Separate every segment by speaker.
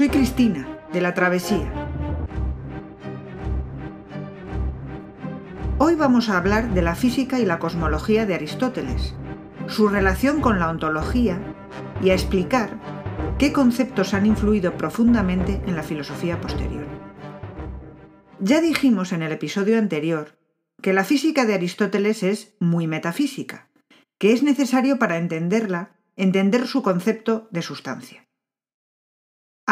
Speaker 1: Soy Cristina, de la Travesía. Hoy vamos a hablar de la física y la cosmología de Aristóteles, su relación con la ontología y a explicar qué conceptos han influido profundamente en la filosofía posterior. Ya dijimos en el episodio anterior que la física de Aristóteles es muy metafísica, que es necesario para entenderla entender su concepto de sustancia.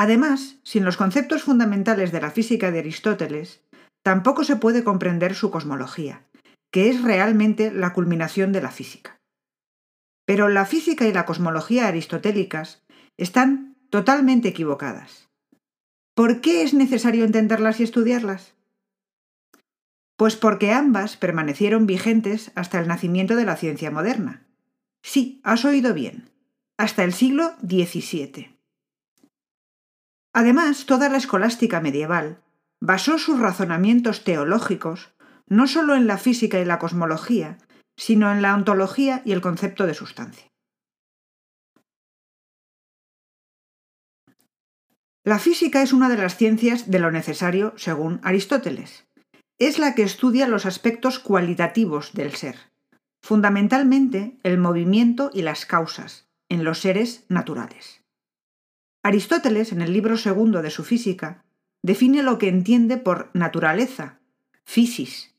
Speaker 1: Además, sin los conceptos fundamentales de la física de Aristóteles, tampoco se puede comprender su cosmología, que es realmente la culminación de la física. Pero la física y la cosmología aristotélicas están totalmente equivocadas. ¿Por qué es necesario entenderlas y estudiarlas? Pues porque ambas permanecieron vigentes hasta el nacimiento de la ciencia moderna. Sí, has oído bien, hasta el siglo XVII. Además, toda la escolástica medieval basó sus razonamientos teológicos no solo en la física y la cosmología, sino en la ontología y el concepto de sustancia. La física es una de las ciencias de lo necesario según Aristóteles. Es la que estudia los aspectos cualitativos del ser, fundamentalmente el movimiento y las causas, en los seres naturales. Aristóteles, en el libro segundo de su Física, define lo que entiende por naturaleza, physis.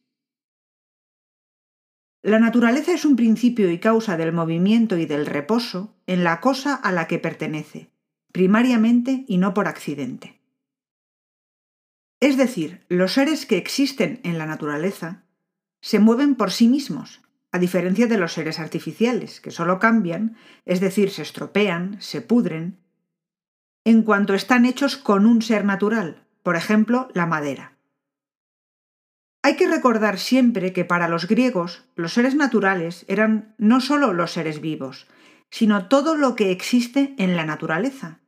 Speaker 1: La naturaleza es un principio y causa del movimiento y del reposo en la cosa a la que pertenece, primariamente y no por accidente. Es decir, los seres que existen en la naturaleza se mueven por sí mismos, a diferencia de los seres artificiales, que solo cambian, es decir, se estropean, se pudren, en cuanto están hechos con un ser natural, por ejemplo, la madera. Hay que recordar siempre que para los griegos los seres naturales eran no solo los seres vivos, sino todo lo que existe en la naturaleza,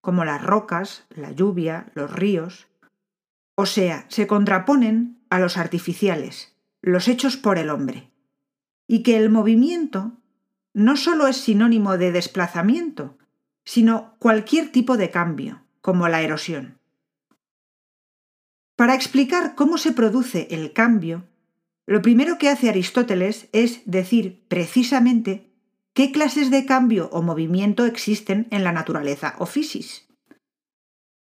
Speaker 1: como las rocas, la lluvia, los ríos. O sea, se contraponen a los artificiales, los hechos por el hombre y que el movimiento no solo es sinónimo de desplazamiento, sino cualquier tipo de cambio, como la erosión. Para explicar cómo se produce el cambio, lo primero que hace Aristóteles es decir precisamente qué clases de cambio o movimiento existen en la naturaleza o fisis.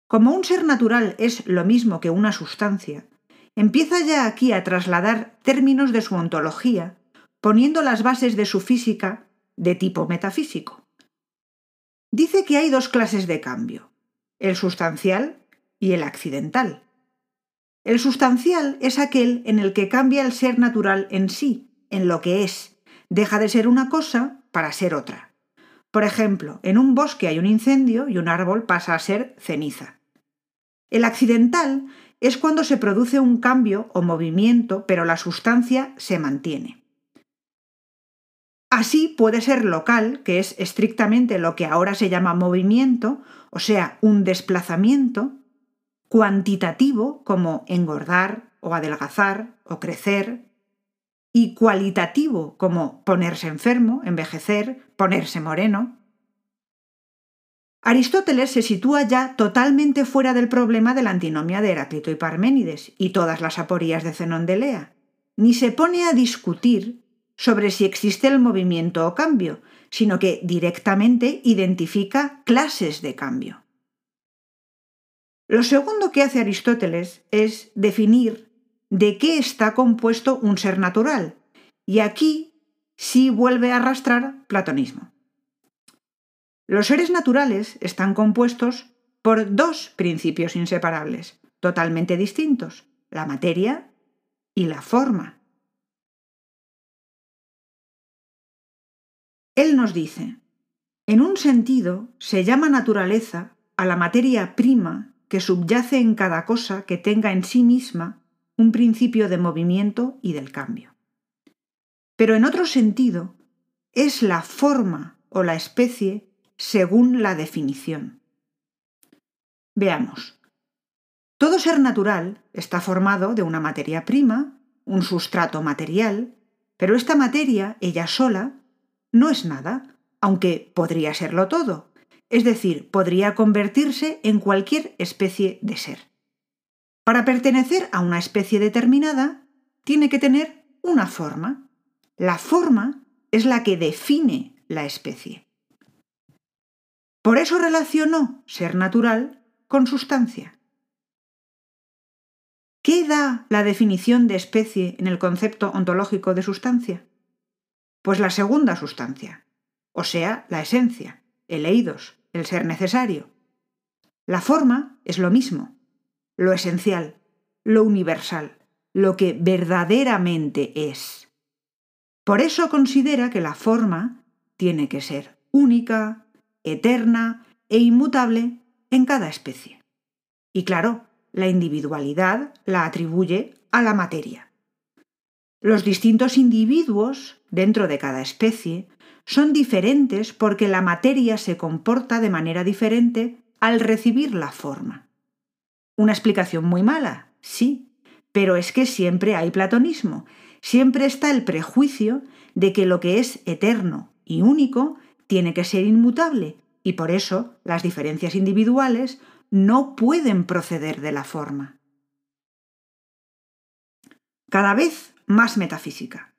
Speaker 1: Como un ser natural es lo mismo que una sustancia, empieza ya aquí a trasladar términos de su ontología poniendo las bases de su física de tipo metafísico. Dice que hay dos clases de cambio, el sustancial y el accidental. El sustancial es aquel en el que cambia el ser natural en sí, en lo que es, deja de ser una cosa para ser otra. Por ejemplo, en un bosque hay un incendio y un árbol pasa a ser ceniza. El accidental es cuando se produce un cambio o movimiento, pero la sustancia se mantiene. Así puede ser local, que es estrictamente lo que ahora se llama movimiento, o sea, un desplazamiento, cuantitativo, como engordar o adelgazar o crecer, y cualitativo, como ponerse enfermo, envejecer, ponerse moreno. Aristóteles se sitúa ya totalmente fuera del problema de la antinomia de Heráclito y Parménides y todas las aporías de Zenón de Lea, ni se pone a discutir sobre si existe el movimiento o cambio, sino que directamente identifica clases de cambio. Lo segundo que hace Aristóteles es definir de qué está compuesto un ser natural, y aquí sí vuelve a arrastrar platonismo. Los seres naturales están compuestos por dos principios inseparables, totalmente distintos, la materia y la forma. Él nos dice, en un sentido se llama naturaleza a la materia prima que subyace en cada cosa que tenga en sí misma un principio de movimiento y del cambio. Pero en otro sentido, es la forma o la especie según la definición. Veamos. Todo ser natural está formado de una materia prima, un sustrato material, pero esta materia, ella sola, no es nada, aunque podría serlo todo, es decir, podría convertirse en cualquier especie de ser. Para pertenecer a una especie determinada, tiene que tener una forma. La forma es la que define la especie. Por eso relacionó ser natural con sustancia. ¿Qué da la definición de especie en el concepto ontológico de sustancia? Pues la segunda sustancia, o sea, la esencia, el eidos, el ser necesario. La forma es lo mismo, lo esencial, lo universal, lo que verdaderamente es. Por eso considera que la forma tiene que ser única, eterna e inmutable en cada especie. Y claro, la individualidad la atribuye a la materia. Los distintos individuos dentro de cada especie son diferentes porque la materia se comporta de manera diferente al recibir la forma. Una explicación muy mala, sí, pero es que siempre hay platonismo, siempre está el prejuicio de que lo que es eterno y único tiene que ser inmutable, y por eso las diferencias individuales no pueden proceder de la forma. Cada vez más metafísica.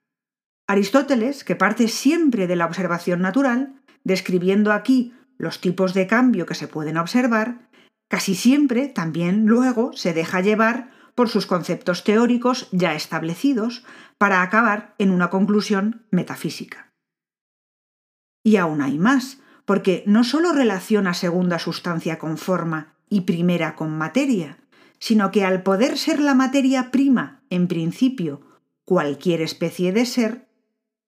Speaker 1: Aristóteles, que parte siempre de la observación natural, describiendo aquí los tipos de cambio que se pueden observar, casi siempre también luego se deja llevar por sus conceptos teóricos ya establecidos para acabar en una conclusión metafísica. Y aún hay más, porque no solo relaciona segunda sustancia con forma y primera con materia, sino que al poder ser la materia prima, en principio, cualquier especie de ser,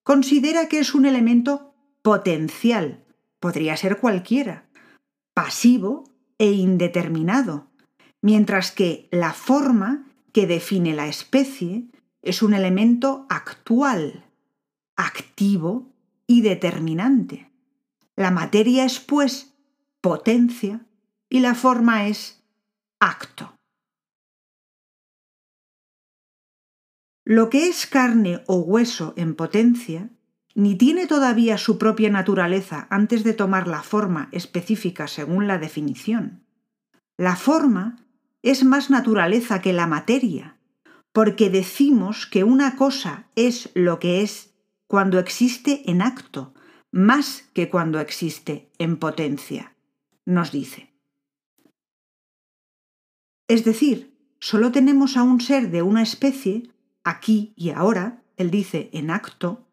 Speaker 1: considera que es un elemento potencial, podría ser cualquiera, pasivo e indeterminado, mientras que la forma que define la especie es un elemento actual, activo y determinante. La materia es, pues, potencia y la forma es acto. Lo que es carne o hueso en potencia ni tiene todavía su propia naturaleza antes de tomar la forma específica según la definición. La forma es más naturaleza que la materia, porque decimos que una cosa es lo que es cuando existe en acto, más que cuando existe en potencia, nos dice. Es decir, solo tenemos a un ser de una especie, aquí y ahora, él dice en acto,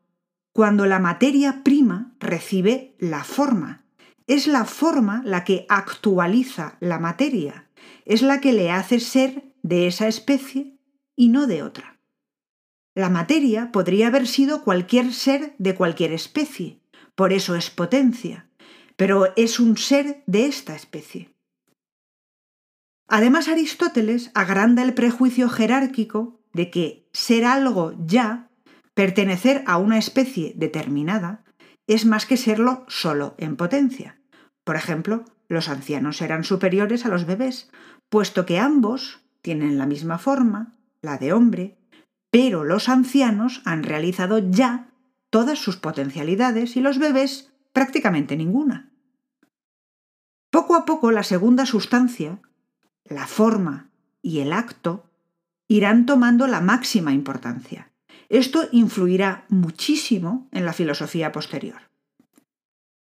Speaker 1: cuando la materia prima recibe la forma. Es la forma la que actualiza la materia, es la que le hace ser de esa especie y no de otra. La materia podría haber sido cualquier ser de cualquier especie, por eso es potencia, pero es un ser de esta especie. Además, Aristóteles agranda el prejuicio jerárquico de que ser algo ya, pertenecer a una especie determinada, es más que serlo solo en potencia. Por ejemplo, los ancianos serán superiores a los bebés, puesto que ambos tienen la misma forma, la de hombre, pero los ancianos han realizado ya todas sus potencialidades y los bebés prácticamente ninguna. Poco a poco la segunda sustancia, la forma y el acto irán tomando la máxima importancia. Esto influirá muchísimo en la filosofía posterior.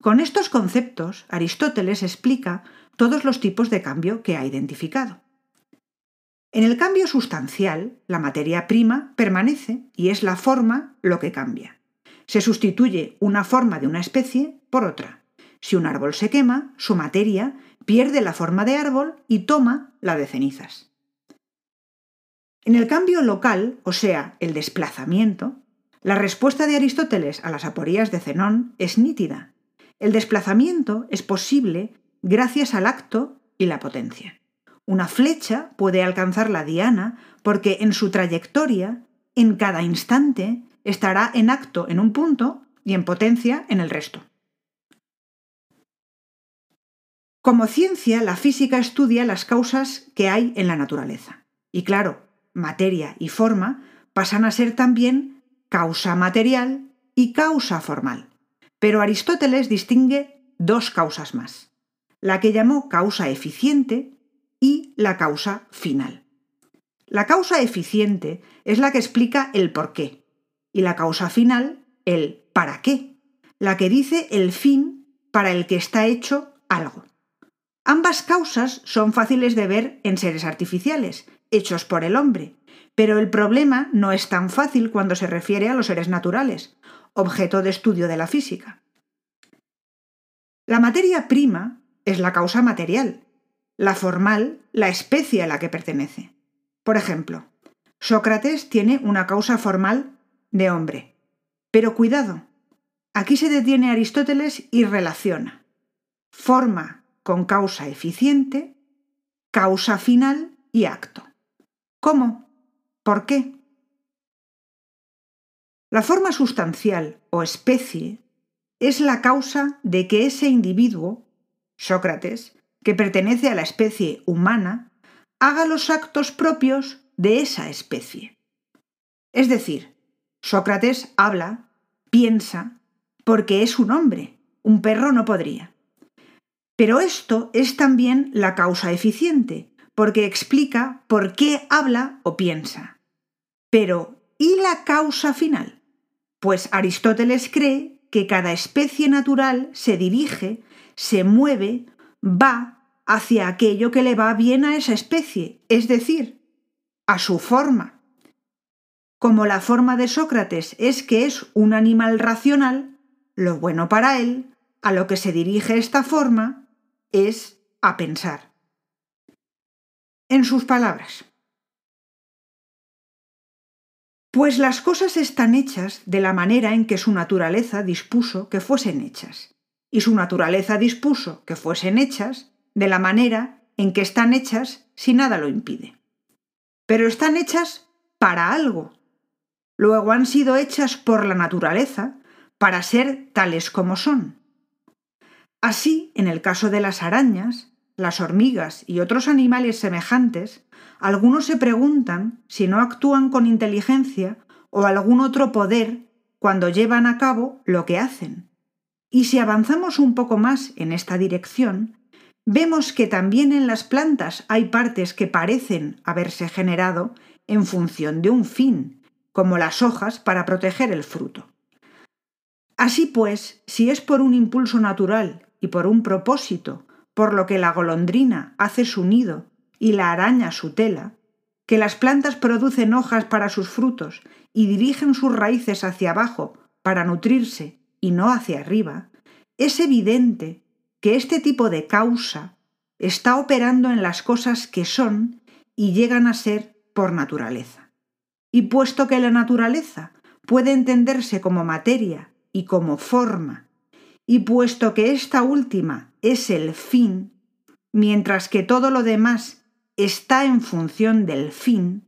Speaker 1: Con estos conceptos, Aristóteles explica todos los tipos de cambio que ha identificado. En el cambio sustancial, la materia prima permanece y es la forma lo que cambia. Se sustituye una forma de una especie por otra. Si un árbol se quema, su materia pierde la forma de árbol y toma la de cenizas. En el cambio local, o sea, el desplazamiento, la respuesta de Aristóteles a las aporías de Zenón es nítida. El desplazamiento es posible gracias al acto y la potencia. Una flecha puede alcanzar la diana porque en su trayectoria, en cada instante, estará en acto en un punto y en potencia en el resto. Como ciencia, la física estudia las causas que hay en la naturaleza. Y claro, materia y forma pasan a ser también causa material y causa formal. Pero Aristóteles distingue dos causas más, la que llamó causa eficiente y la causa final. La causa eficiente es la que explica el por qué y la causa final el para qué, la que dice el fin para el que está hecho algo. Ambas causas son fáciles de ver en seres artificiales, hechos por el hombre, pero el problema no es tan fácil cuando se refiere a los seres naturales, objeto de estudio de la física. La materia prima es la causa material, la formal la especie a la que pertenece. Por ejemplo, Sócrates tiene una causa formal de hombre. Pero cuidado, aquí se detiene Aristóteles y relaciona forma con causa eficiente, causa final y acto. ¿Cómo? ¿Por qué? La forma sustancial o especie es la causa de que ese individuo, Sócrates, que pertenece a la especie humana, haga los actos propios de esa especie. Es decir, Sócrates habla, piensa, porque es un hombre, un perro no podría. Pero esto es también la causa eficiente, porque explica por qué habla o piensa. Pero, ¿y la causa final? Pues Aristóteles cree que cada especie natural se dirige, se mueve, va hacia aquello que le va bien a esa especie, es decir, a su forma. Como la forma de Sócrates es que es un animal racional, lo bueno para él, a lo que se dirige esta forma, es a pensar. En sus palabras. Pues las cosas están hechas de la manera en que su naturaleza dispuso que fuesen hechas, y su naturaleza dispuso que fuesen hechas de la manera en que están hechas si nada lo impide. Pero están hechas para algo. Luego han sido hechas por la naturaleza para ser tales como son. Así, en el caso de las arañas, las hormigas y otros animales semejantes, algunos se preguntan si no actúan con inteligencia o algún otro poder cuando llevan a cabo lo que hacen. Y si avanzamos un poco más en esta dirección, vemos que también en las plantas hay partes que parecen haberse generado en función de un fin, como las hojas para proteger el fruto. Así pues, si es por un impulso natural y por un propósito, por lo que la golondrina hace su nido y la araña su tela, que las plantas producen hojas para sus frutos y dirigen sus raíces hacia abajo para nutrirse y no hacia arriba, es evidente que este tipo de causa está operando en las cosas que son y llegan a ser por naturaleza. Y puesto que la naturaleza puede entenderse como materia y como forma, y puesto que esta última es el fin, mientras que todo lo demás está en función del fin,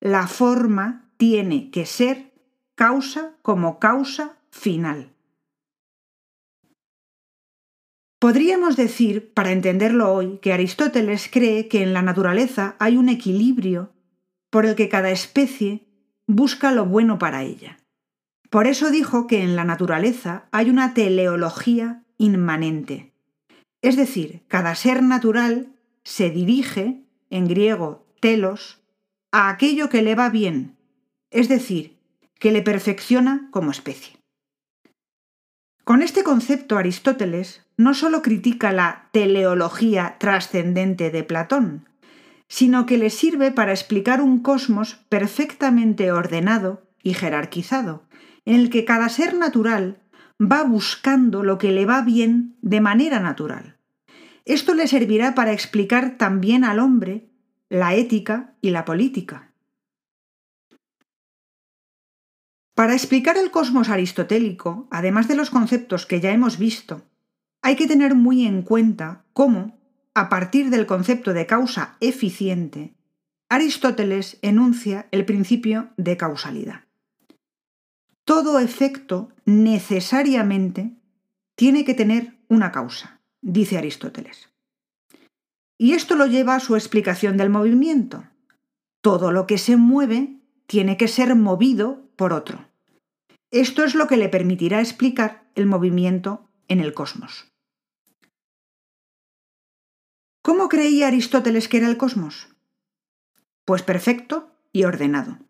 Speaker 1: la forma tiene que ser causa como causa final. Podríamos decir, para entenderlo hoy, que Aristóteles cree que en la naturaleza hay un equilibrio por el que cada especie busca lo bueno para ella. Por eso dijo que en la naturaleza hay una teleología inmanente. Es decir, cada ser natural se dirige, en griego telos, a aquello que le va bien, es decir, que le perfecciona como especie. Con este concepto Aristóteles no solo critica la teleología trascendente de Platón, sino que le sirve para explicar un cosmos perfectamente ordenado y jerarquizado, en el que cada ser natural va buscando lo que le va bien de manera natural. Esto le servirá para explicar también al hombre la ética y la política. Para explicar el cosmos aristotélico, además de los conceptos que ya hemos visto, hay que tener muy en cuenta cómo, a partir del concepto de causa eficiente, Aristóteles enuncia el principio de causalidad. Todo efecto necesariamente tiene que tener una causa, dice Aristóteles. Y esto lo lleva a su explicación del movimiento. Todo lo que se mueve tiene que ser movido por otro. Esto es lo que le permitirá explicar el movimiento en el cosmos. ¿Cómo creía Aristóteles que era el cosmos? Pues perfecto y ordenado.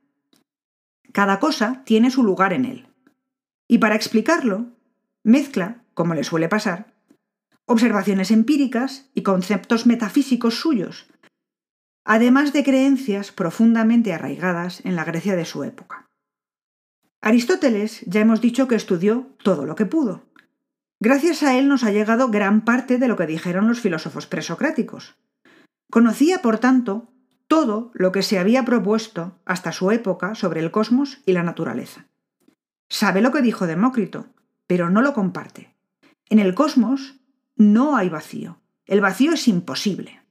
Speaker 1: Cada cosa tiene su lugar en él. Y para explicarlo, mezcla, como le suele pasar, observaciones empíricas y conceptos metafísicos suyos, además de creencias profundamente arraigadas en la Grecia de su época. Aristóteles ya hemos dicho que estudió todo lo que pudo. Gracias a él nos ha llegado gran parte de lo que dijeron los filósofos presocráticos. Conocía, por tanto, todo lo que se había propuesto hasta su época sobre el cosmos y la naturaleza. Sabe lo que dijo Demócrito, pero no lo comparte. En el cosmos no hay vacío. El vacío es imposible.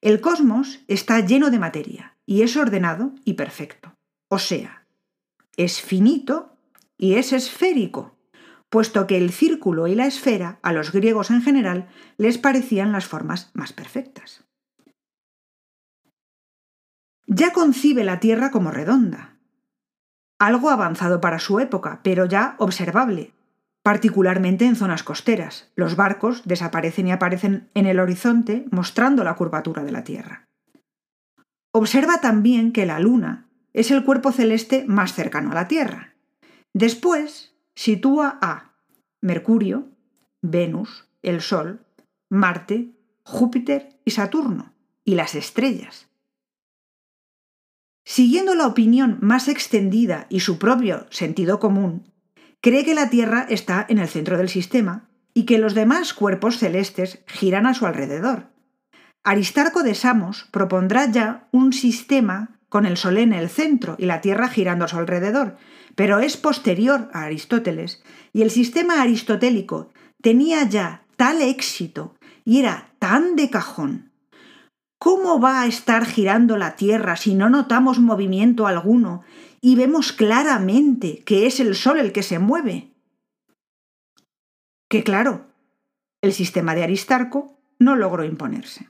Speaker 1: El cosmos está lleno de materia y es ordenado y perfecto. O sea, es finito y es esférico, puesto que el círculo y la esfera a los griegos en general les parecían las formas más perfectas. Ya concibe la Tierra como redonda, algo avanzado para su época, pero ya observable, particularmente en zonas costeras. Los barcos desaparecen y aparecen en el horizonte mostrando la curvatura de la Tierra. Observa también que la Luna es el cuerpo celeste más cercano a la Tierra. Después sitúa a Mercurio, Venus, el Sol, Marte, Júpiter y Saturno, y las estrellas. Siguiendo la opinión más extendida y su propio sentido común, cree que la Tierra está en el centro del sistema y que los demás cuerpos celestes giran a su alrededor. Aristarco de Samos propondrá ya un sistema con el Sol en el centro y la Tierra girando a su alrededor, pero es posterior a Aristóteles, y el sistema aristotélico tenía ya tal éxito y era tan de cajón. ¿Cómo va a estar girando la Tierra si no notamos movimiento alguno y vemos claramente que es el Sol el que se mueve. Que claro, el sistema de Aristarco no logró imponerse.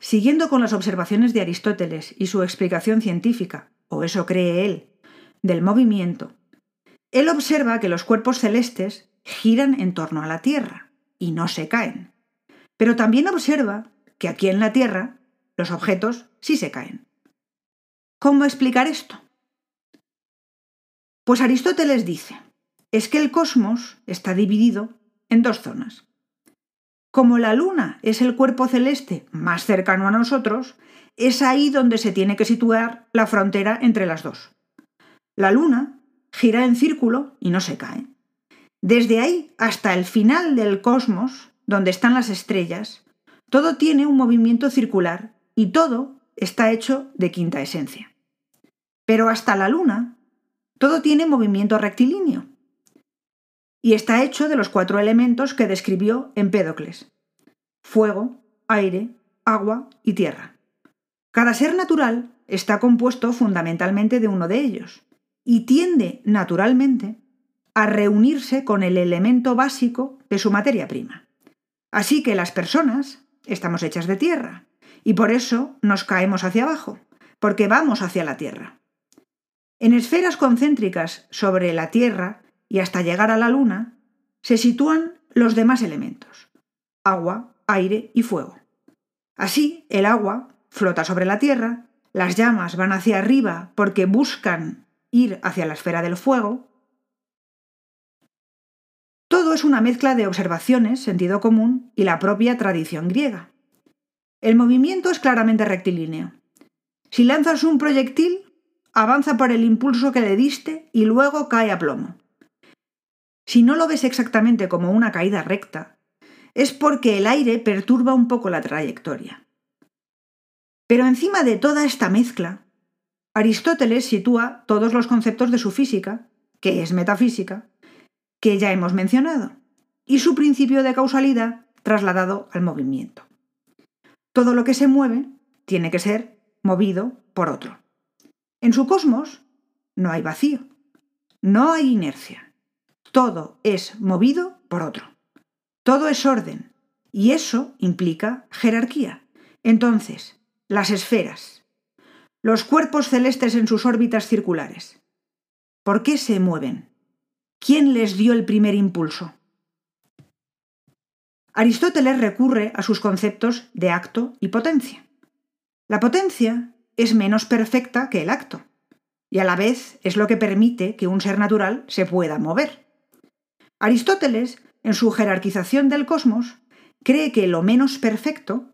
Speaker 1: Siguiendo con las observaciones de Aristóteles y su explicación científica, o eso cree él, del movimiento, él observa que los cuerpos celestes giran en torno a la Tierra y no se caen. Pero también observa que aquí en la Tierra los objetos sí se caen. ¿Cómo explicar esto? Pues Aristóteles dice, es que el cosmos está dividido en dos zonas. Como la Luna es el cuerpo celeste más cercano a nosotros, es ahí donde se tiene que situar la frontera entre las dos. La Luna gira en círculo y no se cae. Desde ahí hasta el final del cosmos, donde están las estrellas, todo tiene un movimiento circular y todo está hecho de quinta esencia. Pero hasta la Luna, todo tiene movimiento rectilíneo. Y está hecho de los cuatro elementos que describió Empédocles. Fuego, aire, agua y tierra. Cada ser natural está compuesto fundamentalmente de uno de ellos, y tiende naturalmente a reunirse con el elemento básico de su materia prima. Así que las personas estamos hechas de tierra, y por eso nos caemos hacia abajo, porque vamos hacia la tierra. En esferas concéntricas sobre la Tierra y hasta llegar a la Luna, se sitúan los demás elementos, agua, aire y fuego. Así, el agua flota sobre la Tierra, las llamas van hacia arriba porque buscan ir hacia la esfera del fuego. Todo es una mezcla de observaciones, sentido común y la propia tradición griega. El movimiento es claramente rectilíneo. Si lanzas un proyectil, avanza por el impulso que le diste y luego cae a plomo. Si no lo ves exactamente como una caída recta, es porque el aire perturba un poco la trayectoria. Pero encima de toda esta mezcla, Aristóteles sitúa todos los conceptos de su física, que es metafísica, que ya hemos mencionado, y su principio de causalidad trasladado al movimiento. Todo lo que se mueve tiene que ser movido por otro. En su cosmos no hay vacío, no hay inercia. Todo es movido por otro. Todo es orden. Y eso implica jerarquía. Entonces, las esferas, los cuerpos celestes en sus órbitas circulares. ¿Por qué se mueven? ¿Quién les dio el primer impulso? Aristóteles recurre a sus conceptos de acto y potencia. La potencia es menos perfecta que el acto, y a la vez es lo que permite que un ser natural se pueda mover. Aristóteles, en su jerarquización del cosmos, cree que lo menos perfecto,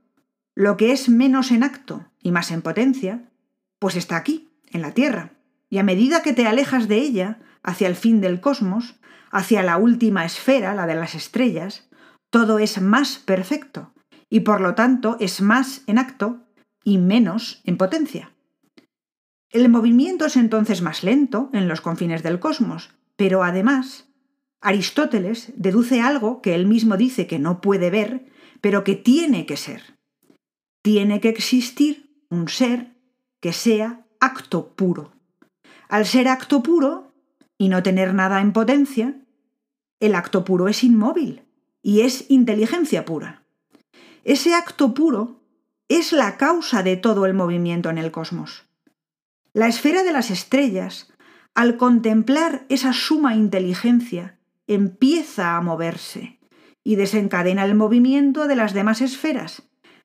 Speaker 1: lo que es menos en acto y más en potencia, pues está aquí, en la Tierra, y a medida que te alejas de ella, hacia el fin del cosmos, hacia la última esfera, la de las estrellas, todo es más perfecto, y por lo tanto es más en acto y menos en potencia. El movimiento es entonces más lento en los confines del cosmos, pero además Aristóteles deduce algo que él mismo dice que no puede ver, pero que tiene que ser. Tiene que existir un ser que sea acto puro. Al ser acto puro y no tener nada en potencia, el acto puro es inmóvil y es inteligencia pura. Ese acto puro es la causa de todo el movimiento en el cosmos. La esfera de las estrellas, al contemplar esa suma inteligencia, empieza a moverse y desencadena el movimiento de las demás esferas.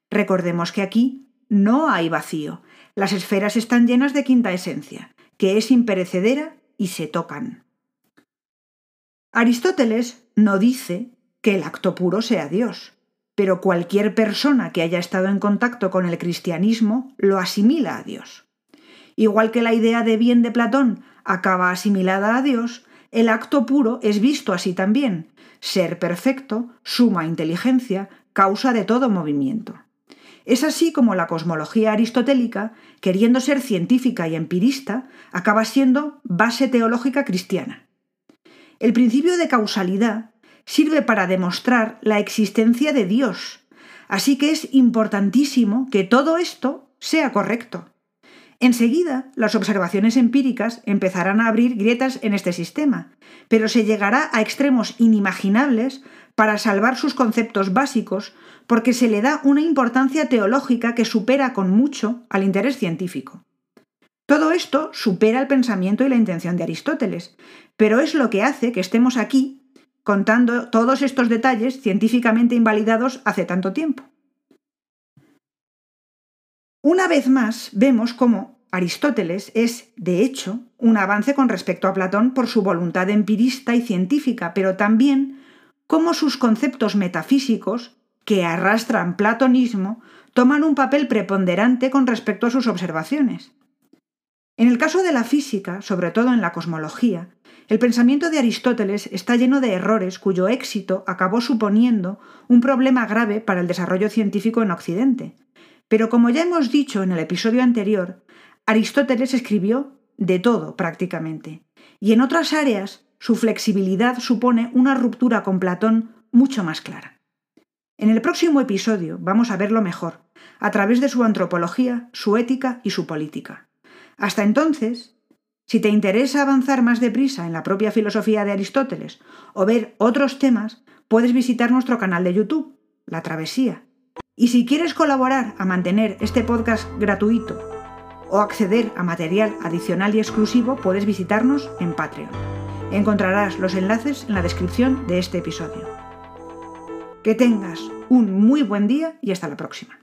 Speaker 1: Recordemos que aquí no hay vacío. Las esferas están llenas de quinta esencia, que es imperecedera y se tocan. Aristóteles no dice que el acto puro sea Dios, pero cualquier persona que haya estado en contacto con el cristianismo lo asimila a Dios. Igual que la idea de bien de Platón acaba asimilada a Dios, el acto puro es visto así también. Ser perfecto, suma inteligencia, causa de todo movimiento. Es así como la cosmología aristotélica, queriendo ser científica y empirista, acaba siendo base teológica cristiana. El principio de causalidad sirve para demostrar la existencia de Dios, así que es importantísimo que todo esto sea correcto. Enseguida, las observaciones empíricas empezarán a abrir grietas en este sistema, pero se llegará a extremos inimaginables para salvar sus conceptos básicos porque se le da una importancia teológica que supera con mucho al interés científico. Todo esto supera el pensamiento y la intención de Aristóteles, pero es lo que hace que estemos aquí contando todos estos detalles científicamente invalidados hace tanto tiempo. Una vez más vemos cómo Aristóteles es, de hecho, un avance con respecto a Platón por su voluntad empirista y científica, pero también cómo sus conceptos metafísicos, que arrastran platonismo, toman un papel preponderante con respecto a sus observaciones. En el caso de la física, sobre todo en la cosmología, el pensamiento de Aristóteles está lleno de errores cuyo éxito acabó suponiendo un problema grave para el desarrollo científico en Occidente, pero como ya hemos dicho en el episodio anterior, Aristóteles escribió de todo prácticamente, y en otras áreas su flexibilidad supone una ruptura con Platón mucho más clara. En el próximo episodio vamos a verlo mejor, a través de su antropología, su ética y su política. Hasta entonces, si te interesa avanzar más deprisa en la propia filosofía de Aristóteles o ver otros temas, puedes visitar nuestro canal de YouTube, La Travesía, y si quieres colaborar a mantener este podcast gratuito o acceder a material adicional y exclusivo, puedes visitarnos en Patreon. Encontrarás los enlaces en la descripción de este episodio. Que tengas un muy buen día y hasta la próxima.